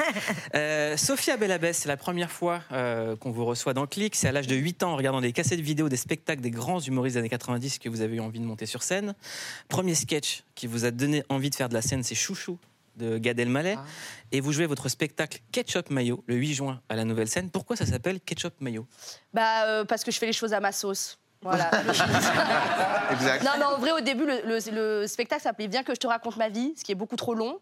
[SPEAKER 1] Euh, Sophia Bellabès, c'est la première fois euh, qu'on vous reçoit dans Click. C'est à l'âge de 8 ans, en regardant des cassettes vidéo, des spectacles des grands humoristes des années 90 que vous avez eu envie de monter sur scène. Premier sketch qui vous a donné envie de faire de la scène, c'est Chouchou de Gad Elmaleh. Et vous jouez votre spectacle Ketchup Mayo le 8 juin à la Nouvelle Scène. Pourquoi ça s'appelle Ketchup Mayo?
[SPEAKER 17] Bah, euh, parce que je fais les choses à ma sauce. Voilà.
[SPEAKER 11] Exact.
[SPEAKER 17] non, mais en vrai, au début, le, le- le spectacle s'appelait Viens que je te raconte ma vie, ce qui est beaucoup trop long.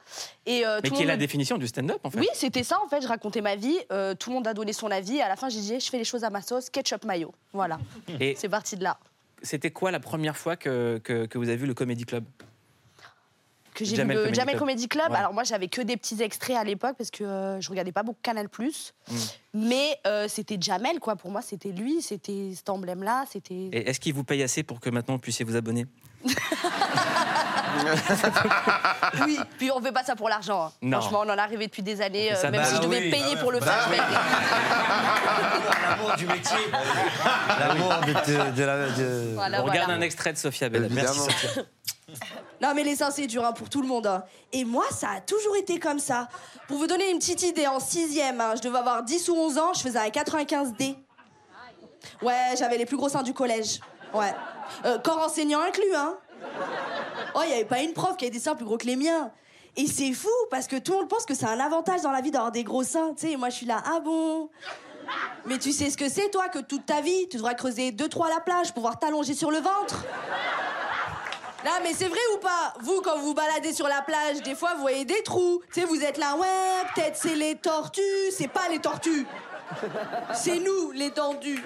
[SPEAKER 17] Et, euh,
[SPEAKER 1] Mais
[SPEAKER 17] tout
[SPEAKER 1] qui est la définition du stand-up, en fait.
[SPEAKER 17] Oui, c'était ça, en fait. Je racontais ma vie. euh, tout le monde a donné son avis. Et à la fin, j'ai dit Je fais les choses à ma sauce, ketchup mayo. Voilà.
[SPEAKER 1] Et
[SPEAKER 17] C'est parti de là.
[SPEAKER 1] c'était quoi la première fois que, que, que vous avez vu le Comedy Club?
[SPEAKER 17] Que j'ai vu
[SPEAKER 1] Jamel
[SPEAKER 17] le
[SPEAKER 1] Comedy
[SPEAKER 17] Jamel
[SPEAKER 1] Club.
[SPEAKER 17] Comedy Club.
[SPEAKER 1] Ouais.
[SPEAKER 17] Alors moi, j'avais que des petits extraits à l'époque parce que euh, je regardais pas beaucoup Canal+.
[SPEAKER 1] Mm.
[SPEAKER 17] Mais euh, c'était Jamel, quoi. Pour moi, c'était lui, c'était cet emblème-là, c'était...
[SPEAKER 1] Et est-ce qu'il vous paye assez pour que maintenant vous puissiez vous abonner?
[SPEAKER 17] Oui, puis on fait pas ça pour l'argent. hein.
[SPEAKER 1] Non.
[SPEAKER 17] Franchement, on en est arrivé depuis des années. Euh, même
[SPEAKER 1] bah
[SPEAKER 17] si je devais
[SPEAKER 1] oui,
[SPEAKER 17] payer
[SPEAKER 1] bah
[SPEAKER 17] pour le faire,
[SPEAKER 1] Bah
[SPEAKER 17] je paierais.
[SPEAKER 3] L'amour du métier. L'amour de, de- de la. de-
[SPEAKER 17] Voilà,
[SPEAKER 1] On regarde
[SPEAKER 17] voilà.
[SPEAKER 1] un extrait de Sophia Bella.
[SPEAKER 3] Merci,
[SPEAKER 1] Merci.
[SPEAKER 3] Sophia.
[SPEAKER 18] Non, mais les seins, c'est dur hein, pour tout le monde. hein. Et moi, ça a toujours été comme ça. Pour vous donner une petite idée, en sixième, hein, je devais avoir 10 ou 11 ans, je faisais un 95D. Ouais, j'avais les plus gros seins du collège. Ouais. Euh, corps enseignant inclus. Oh, il n'y avait pas une prof qui avait des seins plus gros que les miens. Et c'est fou, parce que tout le monde pense que c'est un avantage dans la vie d'avoir des gros seins. Tu sais, moi, je suis là, ah bon? Mais tu sais ce que c'est, toi, que toute ta vie, tu devras creuser deux, trois à la plage pour pouvoir t'allonger sur le ventre Là, mais c'est vrai ou pas? Vous, quand vous vous baladez sur la plage, des fois, vous voyez des trous. Tu sais, vous êtes là, ouais, peut-être c'est les tortues. C'est pas les tortues. C'est nous, les tendus.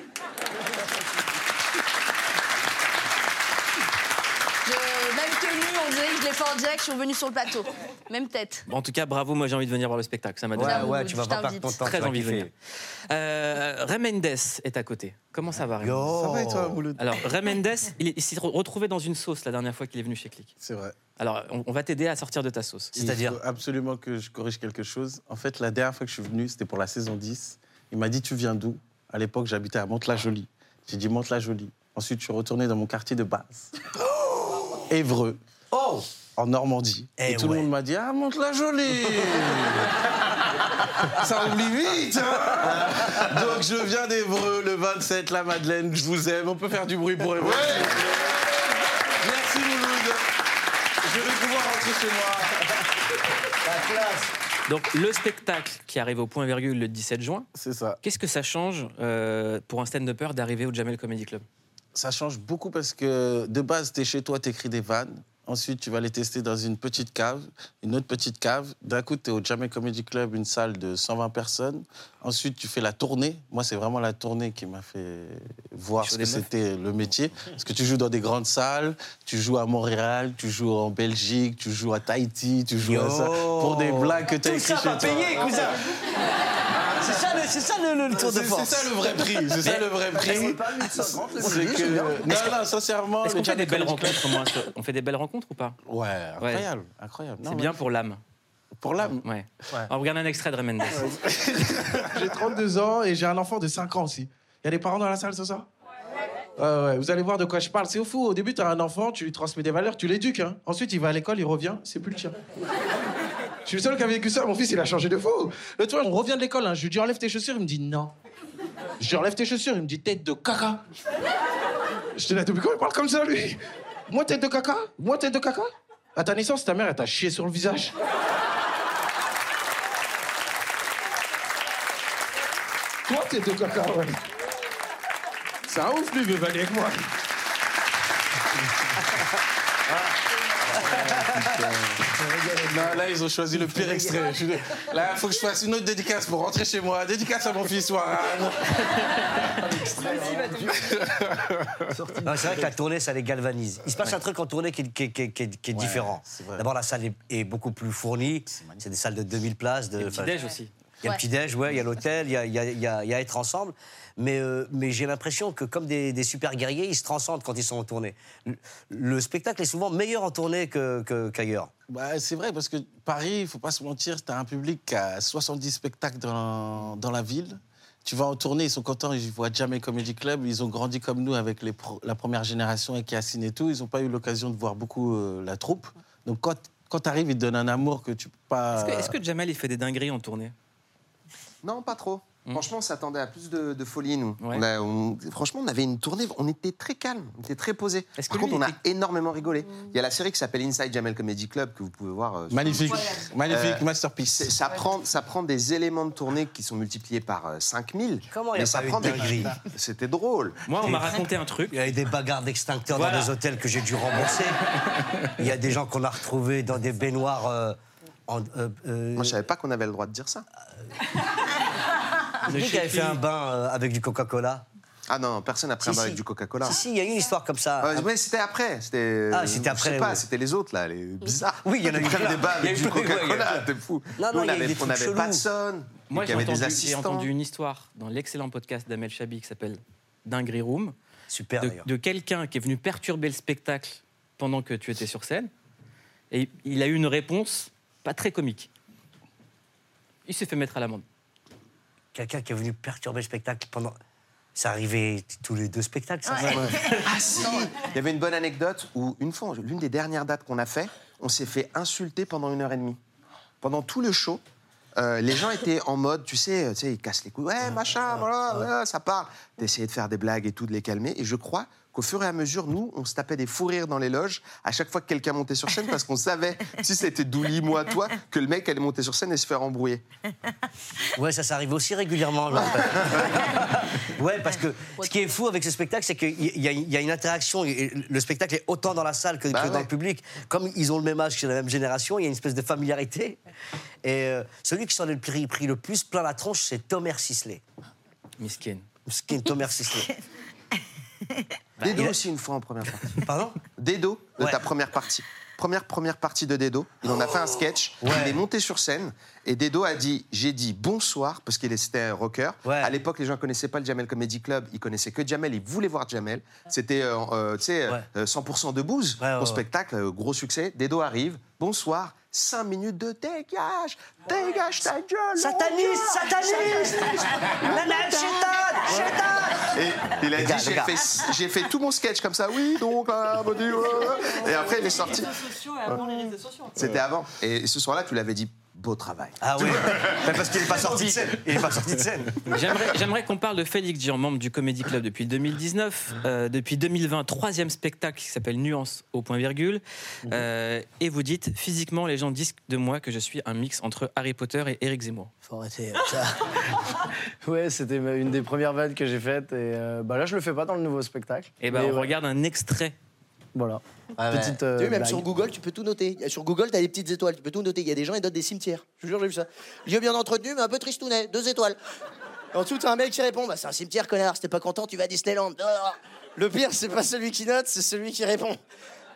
[SPEAKER 17] Je- Même tenue, on dirait que je l'ai fait en direct, je suis revenue sur le plateau. Même tête.
[SPEAKER 1] Bon, en tout cas, bravo, moi j'ai envie de venir voir le spectacle. Ça m'a donné
[SPEAKER 3] Ouais, ouais, tu vas
[SPEAKER 17] t'invite.
[SPEAKER 3] ton temps.
[SPEAKER 1] très envie de venir. Euh, Ray Mendes est à côté. Comment ça va, Ray
[SPEAKER 3] Yo.
[SPEAKER 19] Ça va et toi, Mouloud
[SPEAKER 1] Alors, Ray Mendes, il, est- il s'est re- retrouvé dans une sauce la dernière fois qu'il est venu chez Click.
[SPEAKER 19] C'est vrai.
[SPEAKER 1] Alors, on, on va t'aider à sortir de ta sauce.
[SPEAKER 3] C'est-à-dire
[SPEAKER 19] Il faut absolument que je corrige quelque chose. En fait, la dernière fois que je suis venu, c'était pour la saison 10. Il m'a dit Tu viens d'où? À l'époque, j'habitais à Mantes-la-Jolie. J'ai dit Mantes-la-Jolie. Ensuite, je suis retourné dans mon quartier de base. Évreux.
[SPEAKER 3] Oh
[SPEAKER 19] En Normandie.
[SPEAKER 3] Eh
[SPEAKER 19] et tout
[SPEAKER 3] ouais.
[SPEAKER 19] le monde m'a dit Ah, Mantes-la-Jolie Ça oublie vite hein Donc, je viens d'Évreux, le 27, la Madeleine. Je vous aime. On peut faire du bruit pour Évreux. Merci, Mouloud. Je vais pouvoir rentrer chez moi.
[SPEAKER 3] La classe.
[SPEAKER 1] Donc, le spectacle qui arrive au point virgule le 17 juin,
[SPEAKER 19] C'est ça.
[SPEAKER 1] qu'est-ce que ça change euh, pour un stand-upper d'arriver au Jamel Comedy Club?
[SPEAKER 19] Ça change beaucoup parce que de base, tu es chez toi, tu écris des vannes. Ensuite, tu vas les tester dans une petite cave, une autre petite cave. D'un coup, tu es au Jamel Comedy Club, une salle de 120 personnes. Ensuite, tu fais la tournée. Moi, c'est vraiment la tournée qui m'a fait voir ce que c'était le métier. Parce que tu joues dans des grandes salles, tu joues à Montréal, tu joues en Belgique, tu joues à Tahiti, tu joues à ça. Pour des blagues que tu as
[SPEAKER 3] Tout
[SPEAKER 19] écrites
[SPEAKER 3] ça
[SPEAKER 19] chez toi.
[SPEAKER 3] payé, cousin. C'est ça, le, c'est ça le, le tour de force.
[SPEAKER 19] c'est ça le vrai prix. C'est ça le vrai prix. C'est que. Non, non, sincèrement.
[SPEAKER 1] Est-ce qu'on fait des belles rencontres moi, sur- On fait des belles rencontres ou pas?
[SPEAKER 19] Ouais, incroyable, incroyable.
[SPEAKER 1] C'est bien pour l'âme.
[SPEAKER 19] Pour l'âme
[SPEAKER 1] Ouais. On regarde un extrait de Ray Mendes.
[SPEAKER 2] J'ai 32 ans et j'ai un enfant de 5 ans aussi. Il y a des parents dans la salle ce soir Ouais, ouais, vous allez voir de quoi je parle. C'est fou. Au début, tu as un enfant, tu lui transmets des valeurs, tu l'éduques. hein. Ensuite, il va à l'école, il revient, c'est plus le tien. Je suis le seul qui a vécu ça. Mon fils, il a changé de fou. Le fois, on revient de l'école. hein. Je lui dis enlève tes chaussures. Il me dit non. Je lui enlève tes chaussures. Il me dit tête de caca. Je te dis depuis quand il parle comme ça, lui? Moi, tête de caca? Moi, tête de caca? À ta naissance, ta mère, elle t'a chié sur le visage. Toi, tête de caca, ouais. C'est un ouf, lui, il veut aller avec moi.
[SPEAKER 19] Non, là, ils ont choisi le pire extrait. Là, il faut que je fasse une autre dédicace pour rentrer chez moi. Dédicace à mon fils, Warren.
[SPEAKER 3] Non, c'est vrai que la tournée, ça les galvanise. Il se passe un truc en tournée qui, est- qui est- qui est- qui est- qui est différent. D'abord, la salle est, est beaucoup plus fournie. C'est des salles de 2000 places. De,
[SPEAKER 1] Et petit-déj aussi.
[SPEAKER 3] Il y a
[SPEAKER 15] Ouais.
[SPEAKER 3] le petit-déj, ouais, il y a l'hôtel, il y a, il y a- il y a- il y a être ensemble. Mais, euh, mais j'ai l'impression que, comme des, des super guerriers, ils se transcendent quand ils sont en tournée. Le, le spectacle est souvent meilleur en tournée que- que- qu'ailleurs.
[SPEAKER 19] Bah, c'est vrai, parce que Paris, il faut pas se mentir, tu as un public qui a 70 spectacles dans, dans la ville. Tu vas en tournée, ils sont contents, ils voient jamais Comedy Club. Ils ont grandi comme nous avec les pro- la première génération avec Yacine et tout. Ils n'ont pas eu l'occasion de voir beaucoup euh, la troupe. Donc quand, quand tu arrives, ils te donnent un amour que tu peux pas.
[SPEAKER 1] Est-ce que, est-ce que Jamel, il fait des dingueries en tournée?
[SPEAKER 11] Non, pas trop.
[SPEAKER 1] Hmm.
[SPEAKER 11] Franchement, on s'attendait à plus de, de folie, nous. On a- on- franchement, on avait une tournée, on était très calme, on était très posé. Par contre, on a énormément rigolé. Il y a la série qui s'appelle Inside Jamel Comedy Club que vous pouvez voir. euh, sur-
[SPEAKER 19] Magnifique, magnifique,
[SPEAKER 11] Euh,
[SPEAKER 19] masterpiece.
[SPEAKER 11] c'est- Ça prend, ça prend des éléments de tournée qui sont multipliés par euh, 5000.
[SPEAKER 3] Comment il y a
[SPEAKER 11] mais ça
[SPEAKER 3] pas eu
[SPEAKER 11] prend
[SPEAKER 3] de
[SPEAKER 11] des
[SPEAKER 3] dinguerie
[SPEAKER 11] C'était drôle.
[SPEAKER 1] Moi, on m'a raconté un truc.
[SPEAKER 3] Il y a eu des bagarres d'extincteurs
[SPEAKER 1] Voilà.
[SPEAKER 3] dans des hôtels que j'ai dû rembourser. Il y a des gens qu'on a retrouvés dans des baignoires. Euh, en, euh, euh,
[SPEAKER 11] Moi, je savais pas qu'on avait le droit de dire ça.
[SPEAKER 3] Qui avait fait un bain euh, avec du Coca-Cola
[SPEAKER 11] Ah non, personne n'a pris
[SPEAKER 3] Si,
[SPEAKER 11] un bain
[SPEAKER 3] si.
[SPEAKER 11] avec du Coca-Cola.
[SPEAKER 3] Si, si, il y a eu une histoire comme ça.
[SPEAKER 11] Mais c'était après. C'était.
[SPEAKER 3] Ah, c'était après,
[SPEAKER 11] Je sais pas,
[SPEAKER 3] ouais.
[SPEAKER 11] c'était les autres là, les bizarres.
[SPEAKER 3] Oui, il y en a eu
[SPEAKER 11] Ils prennent
[SPEAKER 3] plein.
[SPEAKER 11] des bains
[SPEAKER 3] Il y a
[SPEAKER 11] avec
[SPEAKER 3] eu
[SPEAKER 11] du
[SPEAKER 3] plein, ouais, il y a
[SPEAKER 11] Coca-Cola, t'es fou.
[SPEAKER 3] Non,
[SPEAKER 11] Nous,
[SPEAKER 3] non,
[SPEAKER 11] on
[SPEAKER 3] il y a eu
[SPEAKER 11] avait,
[SPEAKER 3] des
[SPEAKER 11] on
[SPEAKER 3] trucs
[SPEAKER 11] avait
[SPEAKER 3] chelous.
[SPEAKER 11] pas de son.
[SPEAKER 1] Moi,
[SPEAKER 11] il y
[SPEAKER 1] j'ai
[SPEAKER 11] avait des
[SPEAKER 1] entendu, j'ai
[SPEAKER 11] assistants.
[SPEAKER 1] entendu une histoire dans l'excellent podcast d'Amel Chabi qui s'appelle Dinguery Room.
[SPEAKER 3] Super,
[SPEAKER 1] de,
[SPEAKER 3] d'ailleurs.
[SPEAKER 1] de quelqu'un qui est venu perturber le spectacle pendant que tu étais sur scène. Et il a eu une réponse pas très comique. Il s'est fait mettre à l'amende.
[SPEAKER 3] Quelqu'un qui est venu perturber le spectacle pendant. Ça arrivait tous les deux spectacles, ça.
[SPEAKER 11] Ouais. Ah si Il y avait une bonne anecdote où, une fois, l'une des dernières dates qu'on a fait, on s'est fait insulter pendant une heure et demie. Pendant tout le show, euh, les gens étaient en mode, tu sais, tu sais, ils cassent les couilles. Ouais, machin, voilà, voilà, ça parle. D'essayer de faire des blagues et tout, de les calmer. Et je crois qu'au fur et à mesure, nous, on se tapait des fous rires dans les loges à chaque fois que quelqu'un montait sur scène parce qu'on savait, si c'était Douli, moi, toi, que le mec allait monter sur scène et se faire embrouiller.
[SPEAKER 3] Ouais, ça, ça arrive aussi régulièrement. là, ouais, parce que ce qui est fou avec ce spectacle, c'est qu'il y, a- il y a une interaction. et Le spectacle est autant dans la salle que,
[SPEAKER 11] Bah
[SPEAKER 3] que dans le public. Comme ils ont le même âge, c'est la même génération, il y a une espèce de familiarité. Et euh, celui qui s'en est pris, pris le plus plein la tronche, c'est Tomer Sisley.
[SPEAKER 1] Miskin.
[SPEAKER 3] Miskin, Tomer Sisley.
[SPEAKER 11] Dedo
[SPEAKER 3] il a-
[SPEAKER 11] aussi une fois en première partie.
[SPEAKER 3] Pardon?
[SPEAKER 11] Dedo, de
[SPEAKER 3] Ouais.
[SPEAKER 11] ta première partie. Première, première partie de Dedo. Il en a fait un sketch.
[SPEAKER 3] Ouais.
[SPEAKER 11] Il est monté sur scène et Dedo a dit J'ai dit bonsoir, parce qu'il était un rocker. À l'époque, les gens ne connaissaient pas le Jamel Comedy Club. Ils connaissaient que Jamel. Ils voulaient voir Jamel. C'était euh, euh, tu sais, euh, 100% de bouse.
[SPEAKER 3] ouais,
[SPEAKER 11] Au
[SPEAKER 3] ouais.
[SPEAKER 11] spectacle, euh, gros succès. Dedo arrive. Bonsoir. 5 minutes de dégage. Dégage ta gueule.
[SPEAKER 3] Sataniste,
[SPEAKER 11] mon
[SPEAKER 3] sataniste Nanette, chétan, chétan
[SPEAKER 11] Et il a dit j'ai fait, tout mon sketch comme ça, oui, donc, ouais. et après il est sorti. C'était avant. Et ce soir-là, tu l'avais dit, beau travail.
[SPEAKER 3] Ah oui Mais Parce qu'il n'est pas sorti. Il n'est pas sorti de scène.
[SPEAKER 1] J'aimerais, j'aimerais qu'on parle de Félix Dian, membre du Comedy Club depuis 2019. Euh, depuis 2020, troisième spectacle qui s'appelle Nuance au point virgule. Euh, et vous dites, physiquement, les gens disent de moi que je suis un mix entre Harry Potter et Eric Zemmour.
[SPEAKER 2] Faut arrêter
[SPEAKER 12] Ouais, c'était une des premières vannes que j'ai faites. Et euh, bah là, je le fais pas dans le nouveau spectacle.
[SPEAKER 1] Et ben,
[SPEAKER 12] Mais
[SPEAKER 1] on
[SPEAKER 12] ouais.
[SPEAKER 1] regarde un extrait.
[SPEAKER 12] Voilà.
[SPEAKER 14] Petite,
[SPEAKER 12] euh,
[SPEAKER 14] tu sais, même
[SPEAKER 12] blague.
[SPEAKER 14] sur Google, tu peux tout noter. Sur Google, tu as des petites étoiles, tu peux tout noter. Il y a des gens, ils donnent des cimetières. Je vous jure, j'ai vu ça. Lieu bien entretenu, mais un peu tristounet, deux étoiles. En dessous, t'as un mec qui répond Bah, c'est un cimetière, connard, si t'es pas content, tu vas à Disneyland. Ah. Le pire, c'est pas celui qui note, c'est celui qui répond.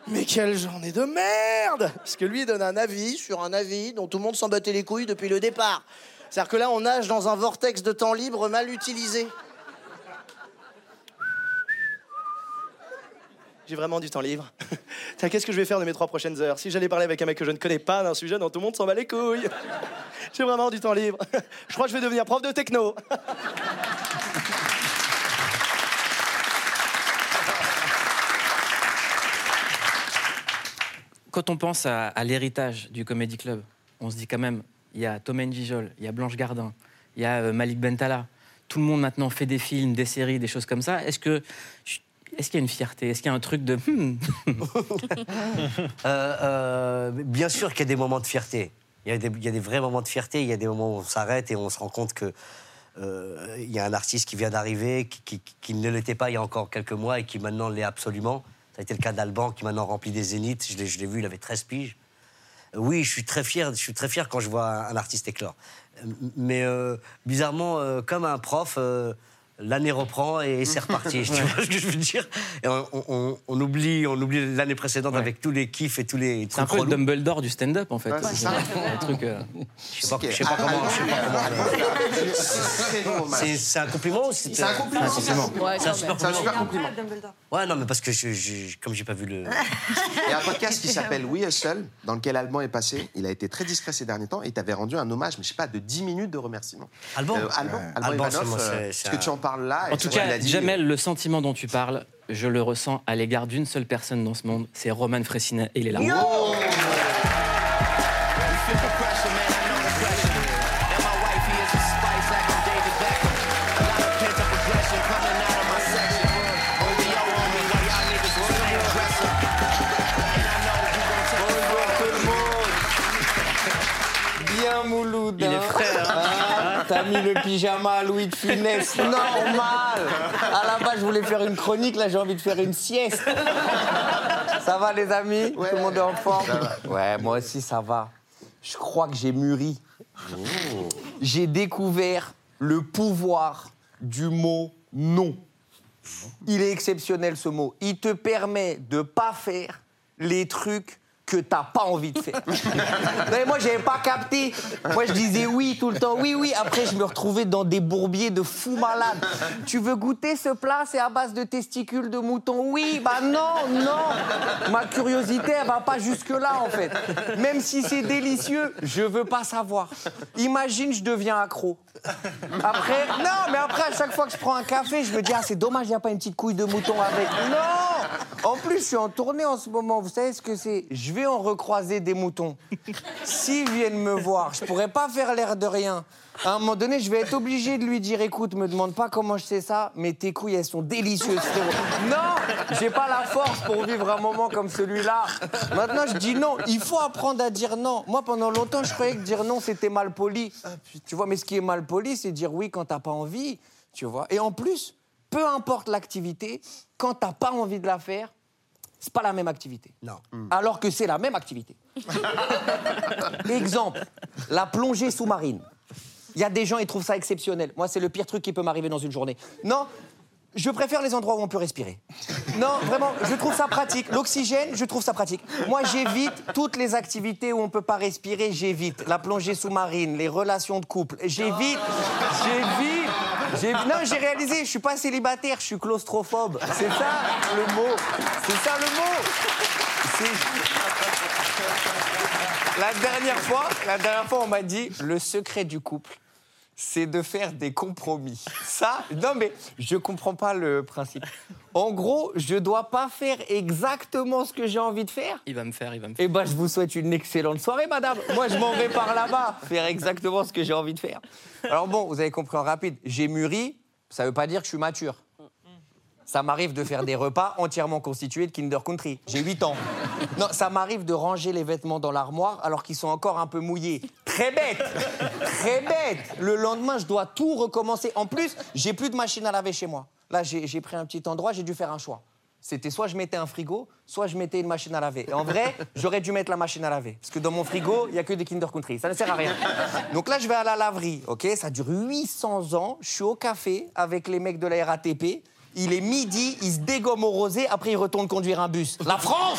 [SPEAKER 14] Mais quelle journée de merde Parce que lui, il donne un avis sur un avis dont tout le monde s'en battait les couilles depuis le départ. C'est-à-dire que là, on nage dans un vortex de temps libre mal utilisé. J'ai vraiment du temps libre. Qu'est-ce que je vais faire de mes trois prochaines heures Si j'allais parler avec un mec que je ne connais pas d'un sujet dont tout le monde s'en bat les couilles. J'ai vraiment du temps libre. Je crois que je vais devenir prof de techno.
[SPEAKER 1] Quand on pense à, à l'héritage du Comedy Club, on se dit quand même, il y a Thomas Gijol, il y a Blanche Gardin, il y a euh, Malik Bentala. Tout le monde maintenant fait des films, des séries, des choses comme ça. Est-ce que est-ce qu'il y a une fierté? Est-ce qu'il y a un truc de hmm,
[SPEAKER 3] Euh, euh, bien sûr qu'il y a des moments de fierté. Il y, a des, vrais moments de fierté. Il y a des moments où on s'arrête et on se rend compte que euh, il y a un artiste qui vient d'arriver, qui, ne l'était pas il y a encore quelques mois et qui maintenant l'est absolument. Ça a été le cas d'Alban qui maintenant remplit des zéniths. Je l'ai, vu, il avait 13 piges. Oui, je suis très fier. Je suis très fier quand je vois un artiste éclore. Mais bizarrement, comme un prof, l'année reprend et c'est reparti. tu vois ce que je veux dire? Et on, on- on oublie, on oublie l'année précédente avec tous les kiffs et tous les
[SPEAKER 1] C'est un peu le. Dumbledore du stand-up, en fait.
[SPEAKER 3] Ouais, c'est
[SPEAKER 1] un truc. euh,
[SPEAKER 3] Je sais pas, je sais pas comment. je sais pas comment, C'est c'est un compliment ou
[SPEAKER 11] C'est un compliment.
[SPEAKER 3] Ah, c'est un compliment.
[SPEAKER 11] Ouais,
[SPEAKER 3] C'est un super
[SPEAKER 11] même. C'est un super
[SPEAKER 3] compliment. Ouais, non, mais parce que je, je- comme j'ai pas vu le.
[SPEAKER 11] Il y a un podcast qui s'appelle We Hustle, dans lequel Alban est passé. Il a été très discret ces derniers temps et t'avais rendu un hommage, mais je sais pas, de 10 minutes de remerciements.
[SPEAKER 3] Alban
[SPEAKER 11] Euh, Alban,
[SPEAKER 3] Ouais.
[SPEAKER 11] Alban
[SPEAKER 3] Alban,
[SPEAKER 11] Ivanov,
[SPEAKER 3] c'est moi, c'est- c'est
[SPEAKER 11] parce que tu en parles là. et
[SPEAKER 1] En tout cas,
[SPEAKER 11] dit-
[SPEAKER 1] Jamel, le sentiment dont tu parles, je le ressens à l'égard d'une seule personne dans ce monde, c'est Roman Fressinet. Et il est là.
[SPEAKER 20] Mis le pyjama à Louis de Funès, normal. À la base, je voulais faire une chronique, là j'ai envie de faire une sieste. Ça va les amis? Tout le monde est en forme? Ouais, moi aussi ça va. Je crois que j'ai mûri. J'ai découvert le pouvoir du mot non. Il est exceptionnel ce mot. Il te permet de pas faire les trucs que t'as pas envie de faire. Mais moi, j'avais pas capté. Moi, je disais oui tout le temps, oui, oui. Après, je me retrouvais dans des bourbiers de fous malades. Tu veux goûter ce plat? C'est à base de testicules de mouton Oui, bah non, non. Ma curiosité, elle va pas jusque-là, en fait. Même si c'est délicieux, je veux pas savoir. Imagine, je deviens accro. Après, non, mais après, à chaque fois que je prends un café, je me dis, ah, c'est dommage, il n'y a pas une petite couille de mouton avec. Non En plus, je suis en tournée en ce moment. Vous savez ce que c'est? Je vais en recroiser des moutons. S'ils viennent me voir, je pourrais pas faire l'air de rien. À un moment donné, je vais être obligé de lui dire, écoute, me demande pas comment je sais ça, mais tes couilles, elles sont délicieuses, frérot. Non J'ai pas la force pour vivre un moment comme celui-là. Maintenant, je dis non. Il faut apprendre à dire non. Moi, pendant longtemps, je croyais que dire non, c'était mal poli. Tu vois, mais ce qui est mal poli, c'est dire oui quand t'as pas envie. Tu vois. Et en plus, peu importe l'activité, quand t'as pas envie de la faire, c'est pas la même activité.
[SPEAKER 3] Non.
[SPEAKER 20] Alors que c'est la même activité. Exemple, la plongée sous-marine. Il y a des gens, ils trouvent ça exceptionnel. Moi, c'est le pire truc qui peut m'arriver dans une journée. Non, je préfère les endroits où on peut respirer. Non, vraiment, je trouve ça pratique. L'oxygène, je trouve ça pratique. Moi, j'évite toutes les activités où on peut pas respirer, j'évite. La plongée sous-marine, les relations de couple, j'évite. J'évite. Non, j'ai réalisé, je suis pas célibataire, je suis claustrophobe. C'est ça le mot. C'est ça le mot. La dernière fois, la dernière fois, on m'a dit le secret du couple, c'est de faire des compromis. Ça, non mais je comprends pas le principe. En gros, je dois pas faire exactement ce que j'ai envie de faire.
[SPEAKER 1] Il va me faire, il va me faire.
[SPEAKER 20] Eh ben, je vous souhaite une excellente soirée, madame. Moi, je m'en vais par là-bas faire exactement ce que j'ai envie de faire. Alors bon, vous avez compris en rapide, j'ai mûri, ça veut pas dire que je suis mature. Ça m'arrive de faire des repas entièrement constitués de Kinder Country. J'ai 8 ans. Non, ça m'arrive de ranger les vêtements dans l'armoire alors qu'ils sont encore un peu mouillés. Très bête Très bête Le lendemain, je dois tout recommencer. En plus, j'ai plus de machine à laver chez moi. Là, j'ai pris un petit endroit, j'ai dû faire un choix. C'était soit je mettais un frigo, soit je mettais une machine à laver. Et en vrai, j'aurais dû mettre la machine à laver. Parce que dans mon frigo, il n'y a que des Kinder Country. Ça ne sert à rien. Donc là, je vais à la laverie, ok? Ça dure 800 ans. Je suis au café avec les mecs de la RATP. Il est midi, ils se dégomment au rosé, après ils retournent conduire un bus. La France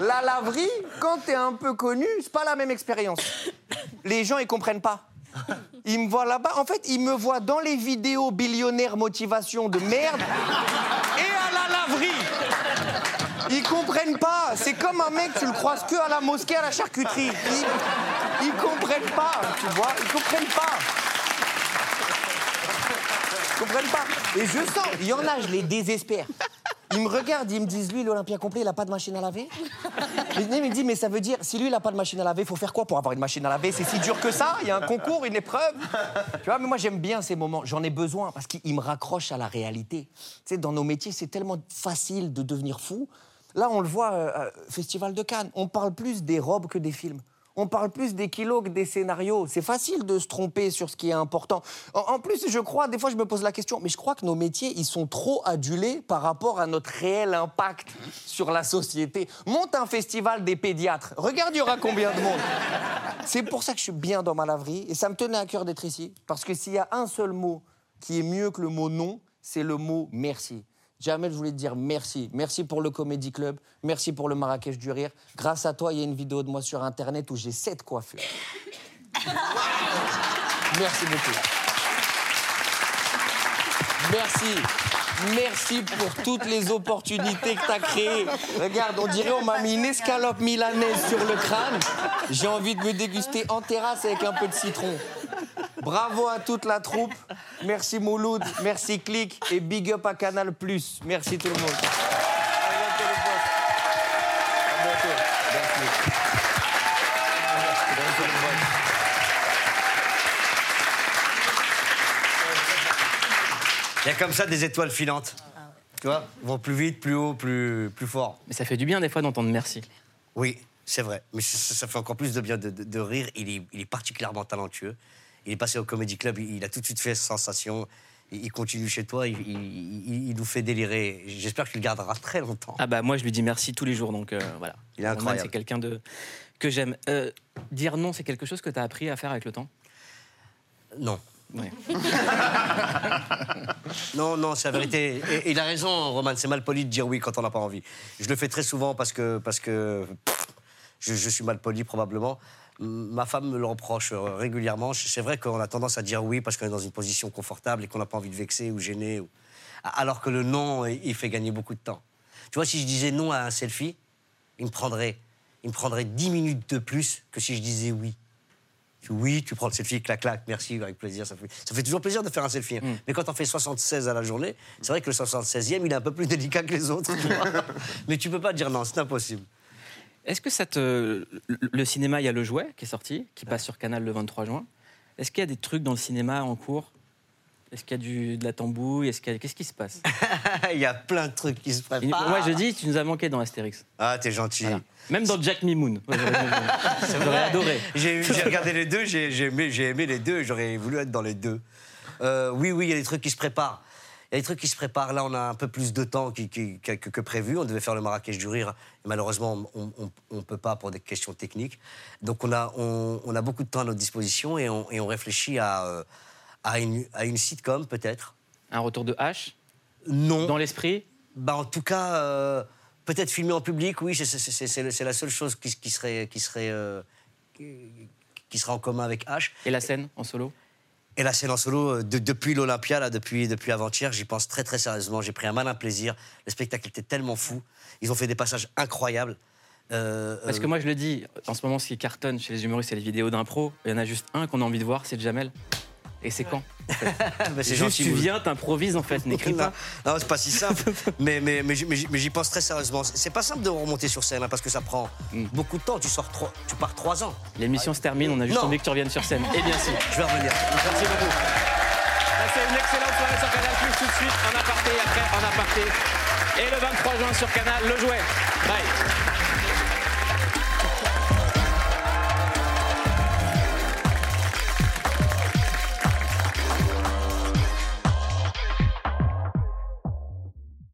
[SPEAKER 20] La laverie, quand t'es un peu connu, c'est pas la même expérience. Les gens, ils comprennent pas. Ils me voient là-bas. En fait, ils me voient dans les vidéos billionnaires motivation de merde et à la laverie. Ils comprennent pas. C'est comme un mec, tu le croises que à la mosquée, à la charcuterie. Ils, comprennent pas, tu vois. Ils comprennent pas. Ils comprennent pas. Et je sens, il y en a, je les désespère. Ils me regardent, ils me disent, lui, l'Olympia complet, il a pas de machine à laver? Il me dit, mais ça veut dire, si lui, il a pas de machine à laver, il faut faire quoi pour avoir une machine à laver? C'est si dur que ça Il y a un concours, une épreuve Tu vois, mais moi, j'aime bien ces moments. J'en ai besoin parce qu'ils me raccrochent à la réalité. Tu sais, dans nos métiers, c'est tellement facile de devenir fou. Là, on le voit, euh, euh, Festival de Cannes, on parle plus des robes que des films. On parle plus des kilos que des scénarios. C'est facile de se tromper sur ce qui est important. En, plus, je crois, des fois, je me pose la question, mais je crois que nos métiers, ils sont trop adulés par rapport à notre réel impact sur la société. Monte un festival des pédiatres. Regarde, il y aura combien de monde. C'est pour ça que je suis bien dans ma laverie et ça me tenait à cœur d'être ici. Parce que s'il y a un seul mot qui est mieux que le mot non, c'est le mot merci. Jamel, je voulais te dire merci. Merci pour le Comedy Club. Merci pour le Marrakech du Rire. Grâce à toi, il y a une vidéo de moi sur Internet où j'ai sept coiffures. Merci beaucoup. Merci. Merci pour toutes les opportunités que tu as créées. Regarde, on dirait on m'a mis une escalope milanaise sur le crâne. J'ai envie de me déguster en terrasse avec un peu de citron. Bravo à toute la troupe. Merci Mouloud, merci Click et big up à Canal+. Merci tout le monde.
[SPEAKER 3] Il y a comme ça des étoiles filantes. Tu vois Ils vont plus vite, plus haut, plus, plus fort.
[SPEAKER 1] Mais ça fait du bien des fois d'entendre merci.
[SPEAKER 3] Oui, c'est vrai. Mais ça, ça fait encore plus de bien de, de- de rire. Il est, il est particulièrement talentueux. Il est passé au Comedy Club, il, a tout de suite fait sensation. Il, continue chez toi, il, il- il- il nous fait délirer. J'espère que tu le garderas très longtemps.
[SPEAKER 1] Ah bah moi je lui dis merci tous les jours donc euh, voilà.
[SPEAKER 3] Il est
[SPEAKER 1] Roman,
[SPEAKER 3] incroyable.
[SPEAKER 1] C'est quelqu'un de que j'aime. Euh, dire non, c'est quelque chose que tu as appris à faire avec le temps?
[SPEAKER 3] Non. Non, non, c'est la vérité. Et, et il a raison, Roman, c'est mal poli de dire oui quand on n'a pas envie. Je le fais très souvent parce que, parce que pff, je, je suis mal poli probablement. Ma femme me le reproche euh, régulièrement. C'est vrai qu'on a tendance à dire oui parce qu'on est dans une position confortable et qu'on n'a pas envie de vexer ou gêner. ou- Alors que le non, il fait gagner beaucoup de temps. Tu vois, si je disais non à un selfie, il me prendrait, il me prendrait 10 minutes de plus que si je disais oui. Tu- Oui, tu prends le selfie, clac, clac, merci, avec plaisir. Ça fait, ça fait toujours plaisir de faire un selfie. hein. Mais quand on fait 76 à la journée, c'est vrai que le 76e, il est un peu plus délicat que les autres. tu vois. Mais tu peux pas dire non, c'est impossible.
[SPEAKER 1] Est-ce que ça te... le- cinéma, il y a Le Jouet qui est sorti, qui passe sur Canal le 23 juin. Est-ce qu'il y a des trucs dans le cinéma en cours? Est-ce qu'il y a du, de la tambouille? Est-ce qu'il a- Qu'est-ce qui se passe?
[SPEAKER 3] Il y a plein de trucs qui se préparent.
[SPEAKER 1] Moi, je dis, tu nous as manqué dans Astérix.
[SPEAKER 3] Ah, t'es gentil.
[SPEAKER 1] Même dans Jack Mimoun. J'aurais- adoré.
[SPEAKER 3] J'ai regardé les deux, j'ai aimé, j'ai aimé les deux, j'aurais voulu être dans les deux. Euh, oui, oui, il y a des trucs qui se préparent. Il y a des trucs qui se préparent. Là, on a un peu plus de temps que, que- que prévu. On devait faire le Marrakech du Rire. Et malheureusement, on ne peut pas pour des questions techniques. Donc, on a, on, on a beaucoup de temps à notre disposition et on, et on réfléchit à, euh, à, une, à une sitcom, peut-être.
[SPEAKER 1] Un retour de H?
[SPEAKER 3] Non.
[SPEAKER 1] Dans l'esprit?
[SPEAKER 3] Bah, En tout cas, euh, peut-être filmé en public, oui, c'est- la seule chose qui, qui serait, qui, serait, euh, qui sera en commun avec H.
[SPEAKER 1] Et la scène en solo?
[SPEAKER 3] Et la scène en solo, euh, de- depuis l'Olympia, depuis, avant-hier, j'y pense très très sérieusement. J'ai pris un malin plaisir. Le spectacle était tellement fou. Ils ont fait des passages incroyables. Euh,
[SPEAKER 1] Parce que
[SPEAKER 3] euh,
[SPEAKER 1] moi, je le dis, en ce moment, ce qui cartonne chez les humoristes, c'est les vidéos d'impro. Il y en a juste un qu'on a envie de voir, c'est Jamel. Et c'est quand en fait
[SPEAKER 3] Bah, c'est
[SPEAKER 1] Juste,
[SPEAKER 3] gentil,
[SPEAKER 1] tu viens, t'improvises en fait, n'écris pas.
[SPEAKER 3] Non, c'est pas si simple. mais mais, mais, j'y- mais pense très sérieusement. C'est pas simple de remonter sur scène hein, parce que ça prend beaucoup de temps. Tu, sors trois- tu pars trois ans.
[SPEAKER 1] L'émission se termine, on a juste
[SPEAKER 3] Non.
[SPEAKER 1] envie que tu reviennes sur scène. Eh bien si.
[SPEAKER 3] Je vais revenir.
[SPEAKER 1] Merci beaucoup. Passez une excellente soirée sur Canal Plus tout de suite en aparté et après en aparté. Et le 23 juin sur Canal, le jouet. Bye.